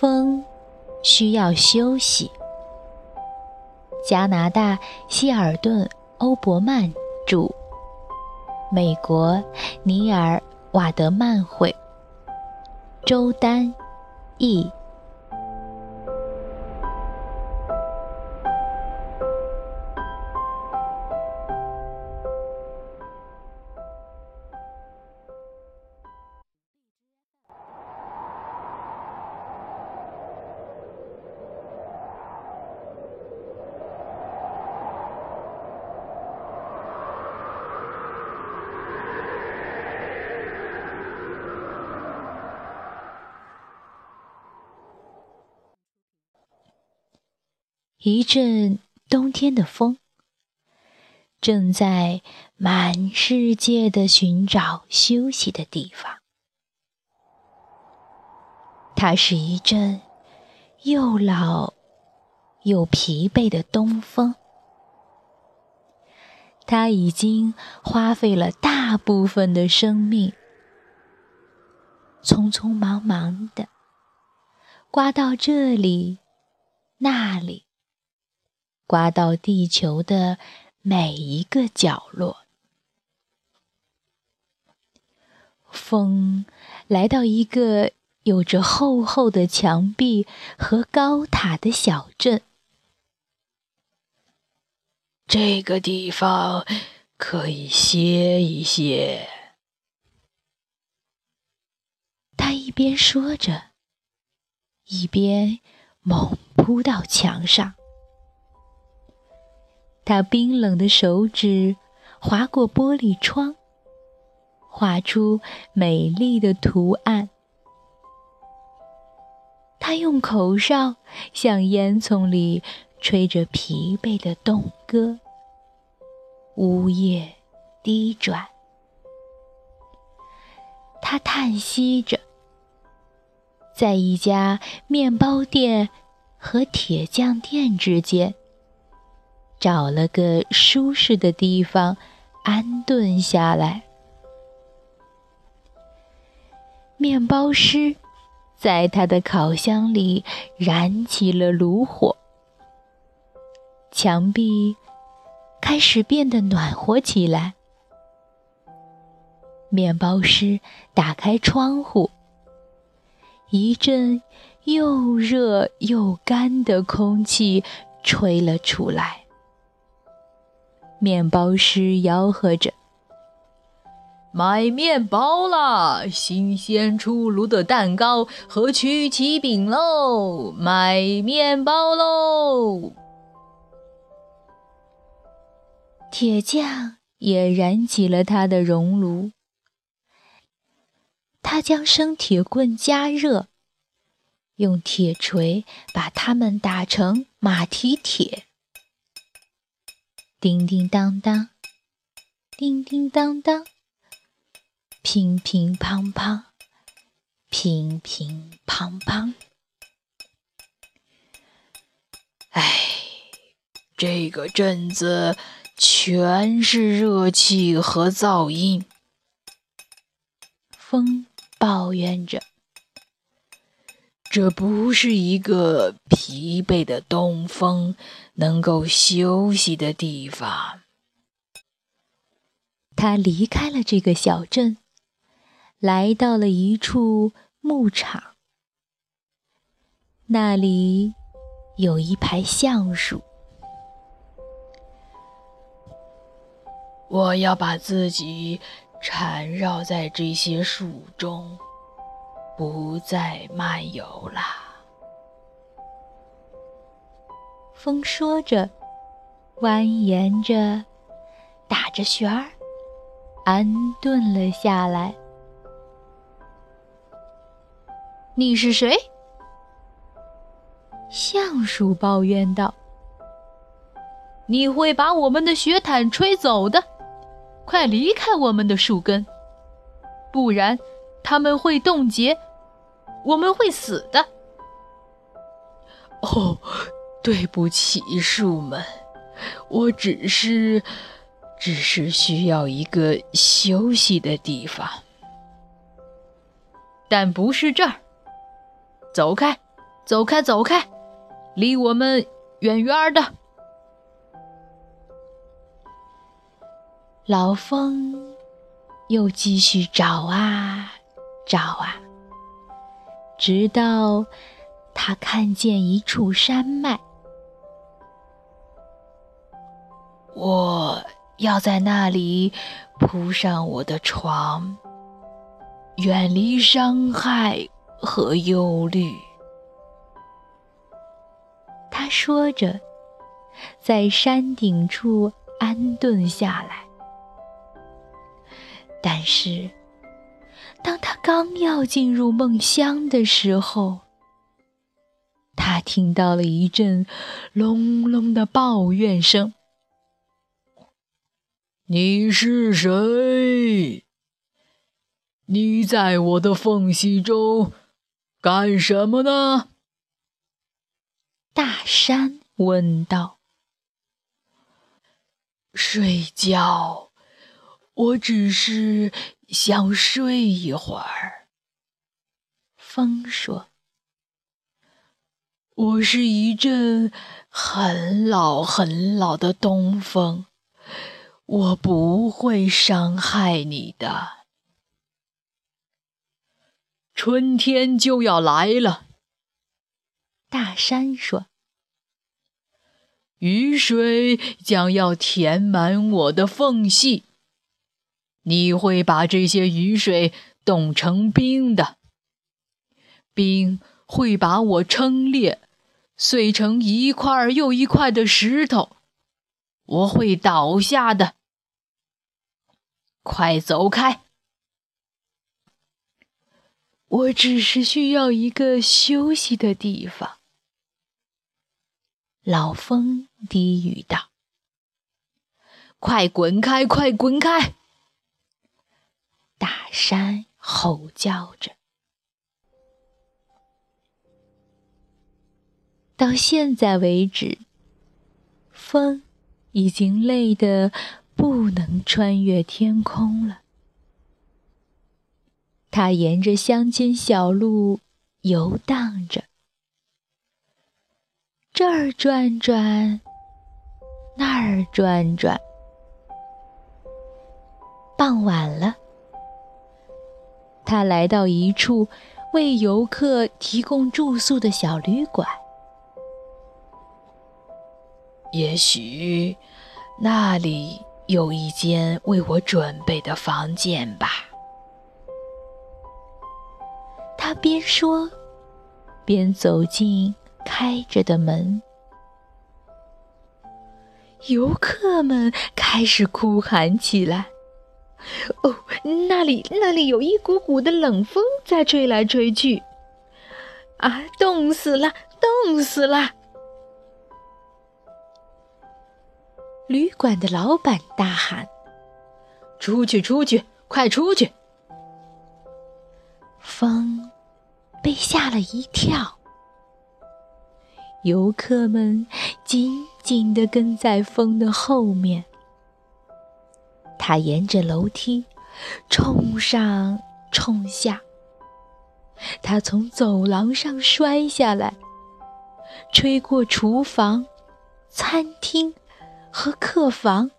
风需要休息。加拿大希尔顿·欧伯曼著，美国尼尔·瓦德曼绘，周丹译。一阵冬天的风，正在满世界的寻找休息的地方。它是一阵又老又疲惫的东风。它已经花费了大部分的生命，匆匆忙忙的刮到这里，那里。刮到地球的每一个角落。风来到一个有着厚厚的墙壁和高塔的小镇。这个地方可以歇一歇。他一边说着，一边猛扑到墙上。他冰冷的手指划过玻璃窗，画出美丽的图案。他用口哨向烟囱里吹着疲惫的动歌，呜咽低转。他叹息着，在一家面包店和铁匠店之间。找了个舒适的地方安顿下来。面包师在他的烤箱里燃起了炉火，墙壁开始变得暖和起来。面包师打开窗户，一阵又热又干的空气吹了出来。面包师吆喝着：“买面包啦！新鲜出炉的蛋糕和曲奇饼喽！买面包喽！”铁匠也燃起了他的熔炉，他将生铁棍加热，用铁锤把它们打成马蹄铁。叮叮当当，叮叮当当，乒乒乓乓，乒乒乓乓。哎，这个镇子全是热气和噪音。风抱怨着：“这不是一个疲惫的东风。”能够休息的地方。他离开了这个小镇，来到了一处牧场，那里有一排橡树。我要把自己缠绕在这些树中，不再漫游啦。风说着，蜿蜒着，打着旋儿，安顿了下来。你是谁？橡树抱怨道：“你会把我们的雪毯吹走的。”快离开我们的树根，不然它们会冻结，我们会死的。哦，对不起，树们，我只是，只是需要一个休息的地方，但不是这儿。走开，走开，走开，离我们远远的。老风又继续找啊找啊，直到他看见一处山脉。我要在那里铺上我的床，远离伤害和忧虑。他说着，在山顶处安顿下来。但是，当他刚要进入梦乡的时候，他听到了一阵隆隆的抱怨声：“你是谁？你在我的缝隙中干什么呢？”大山问道。“睡觉。”我只是想睡一会儿。风说：“我是一阵很老很老的东风，我不会伤害你的。春天就要来了。”大山说：“雨水将要填满我的缝隙。”你会把这些雨水冻成冰的，冰会把我撑裂，碎成一块又一块的石头，我会倒下的。快走开！我只是需要一个休息的地方。”老风低语道。“快滚开！快滚开！”山吼叫着，到现在为止，风已经累得不能穿越天空了。它沿着乡间小路游荡着，这儿转转，那儿转转。傍晚了。他来到一处为游客提供住宿的小旅馆，也许那里有一间为我准备的房间吧。他边说，边走进开着的门。游客们开始哭喊起来。哦，那里那里有一股股的冷风在吹来吹去，啊，冻死了，冻死了！旅馆的老板大喊：“出去，出去，快出去！”风被吓了一跳，游客们紧紧地跟在风的后面。他沿着楼梯冲上冲下，他从走廊上摔下来，吹过厨房、餐厅和客房。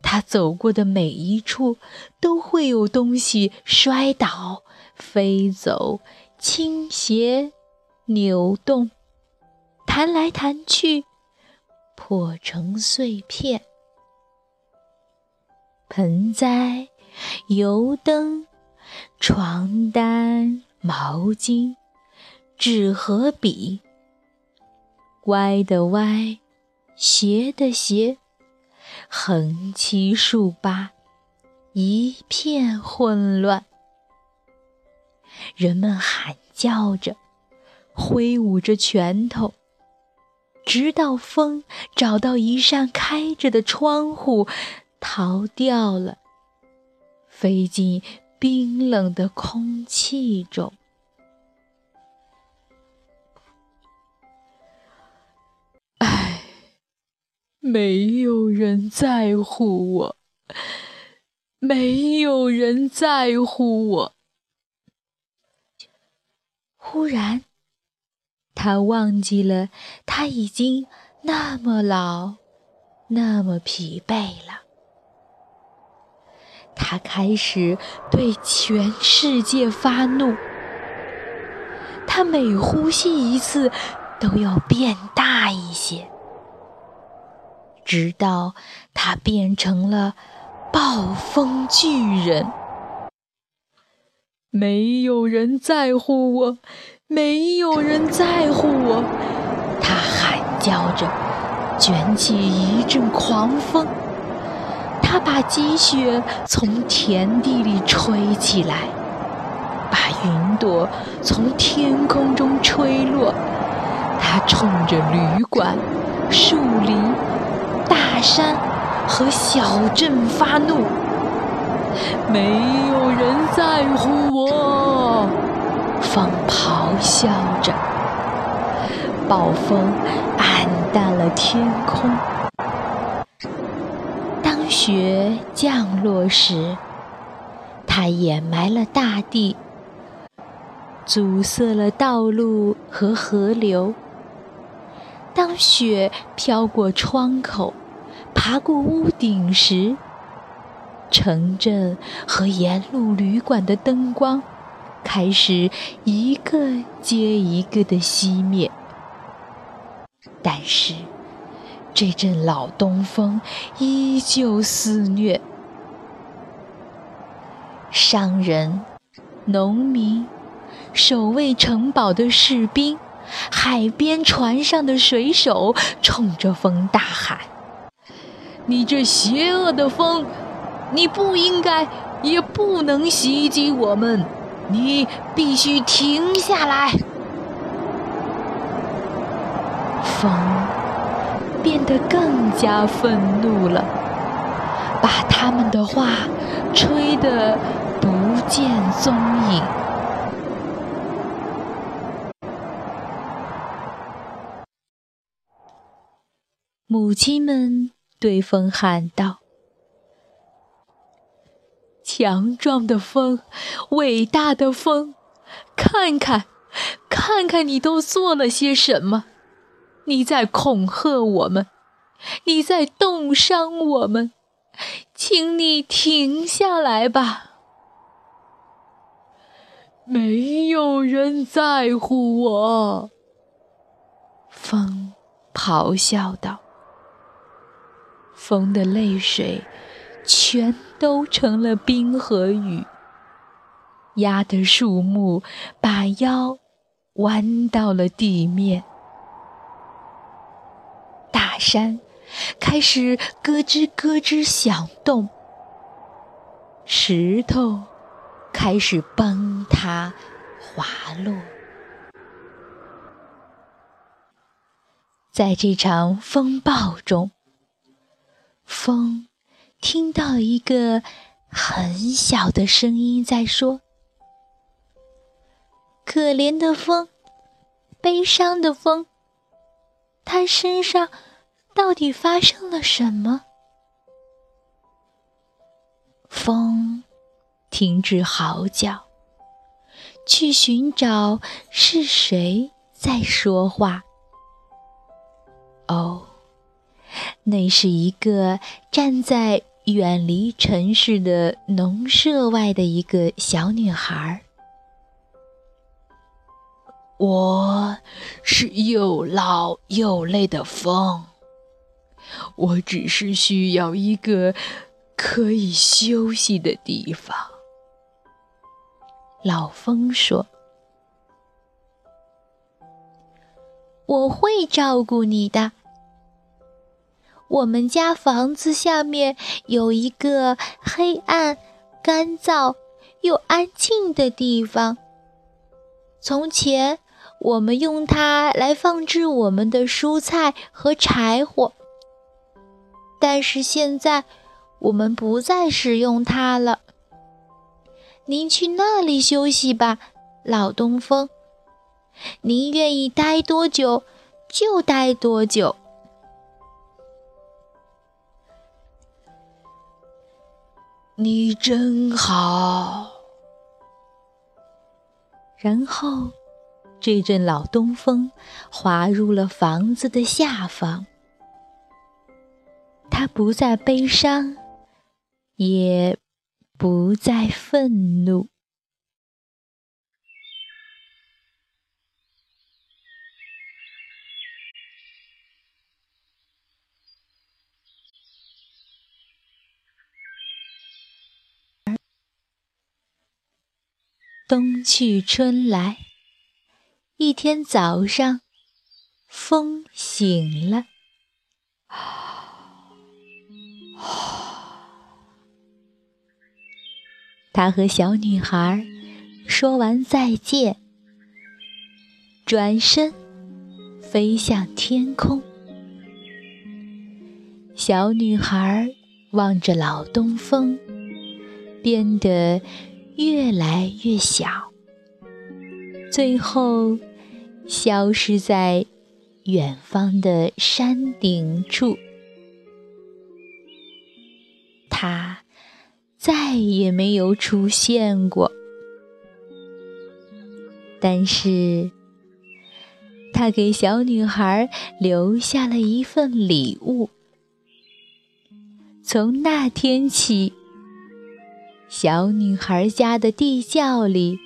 他走过的每一处都会有东西摔倒、飞走、倾斜、扭动、弹来弹去，破成碎片。盆栽、油灯、床单、毛巾、纸和笔，歪的歪，斜的斜，横七竖八，一片混乱。人们喊叫着，挥舞着拳头，直到风找到一扇开着的窗户。逃掉了，飞进冰冷的空气中。唉，没有人在乎我，没有人在乎我。忽然，他忘记了他已经那么老，那么疲惫了。他开始对全世界发怒，他每呼吸一次都要变大一些，直到他变成了暴风巨人。没有人在乎我，没有人在乎我，他喊叫着，卷起一阵狂风。他把积雪从田地里吹起来，把云朵从天空中吹落。他冲着旅馆、树林、大山和小镇发怒。没有人在乎我，风咆哮着，暴风暗淡了天空。雪降落时，它掩埋了大地，阻塞了道路和河流。当雪飘过窗口，爬过屋顶时，城镇和沿路旅馆的灯光开始一个接一个的熄灭。但是。这阵老东风依旧肆虐，商人、农民、守卫城堡的士兵、海边船上的水手，冲着风大喊：“你这邪恶的风，你不应该，也不能袭击我们！你必须停下来！”风。变得更加愤怒了，把他们的话吹得不见踪影。母亲们对风喊道：“强壮的风，伟大的风，看看，看看你都做了些什么！”你在恐吓我们，你在冻伤我们，请你停下来吧！没有人在乎我，风咆哮道。风的泪水全都成了冰和雨，压得树木把腰弯到了地面。山开始咯吱咯吱响动，石头开始崩塌滑落。在这场风暴中，风听到一个很小的声音在说：“可怜的风，悲伤的风，它身上……”到底发生了什么？风停止嚎叫，去寻找是谁在说话。哦，那是一个站在远离城市的农舍外的一个小女孩。我是又老又累的风，我只是需要一个可以休息的地方。老风说：“我会照顾你的。我们家房子下面有一个黑暗、干燥又安静的地方。从前，我们用它来放置我们的蔬菜和柴火，但是现在，我们不再使用它了。”您去那里休息吧，老东风。您愿意待多久就待多久。你真好。然后，这阵老东风滑入了房子的下方。他不再悲伤，也。不再愤怒。冬去春来，一天早上，风醒了。他和小女孩说完再见，转身飞向天空。小女孩望着老东风，变得越来越小，最后消失在远方的山顶处。他。再也没有出现过。但是，他给小女孩留下了一份礼物。从那天起，小女孩家的地窖里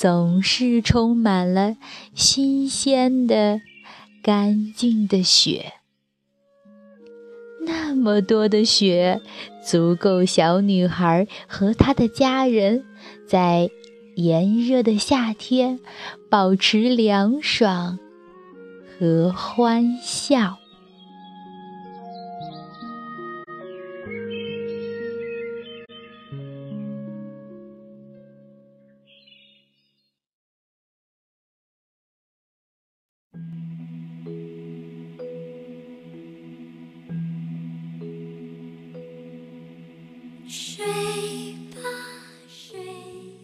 总是充满了新鲜的、干净的雪。那么多的雪，足够小女孩和她的家人在炎热的夏天保持凉爽和欢笑。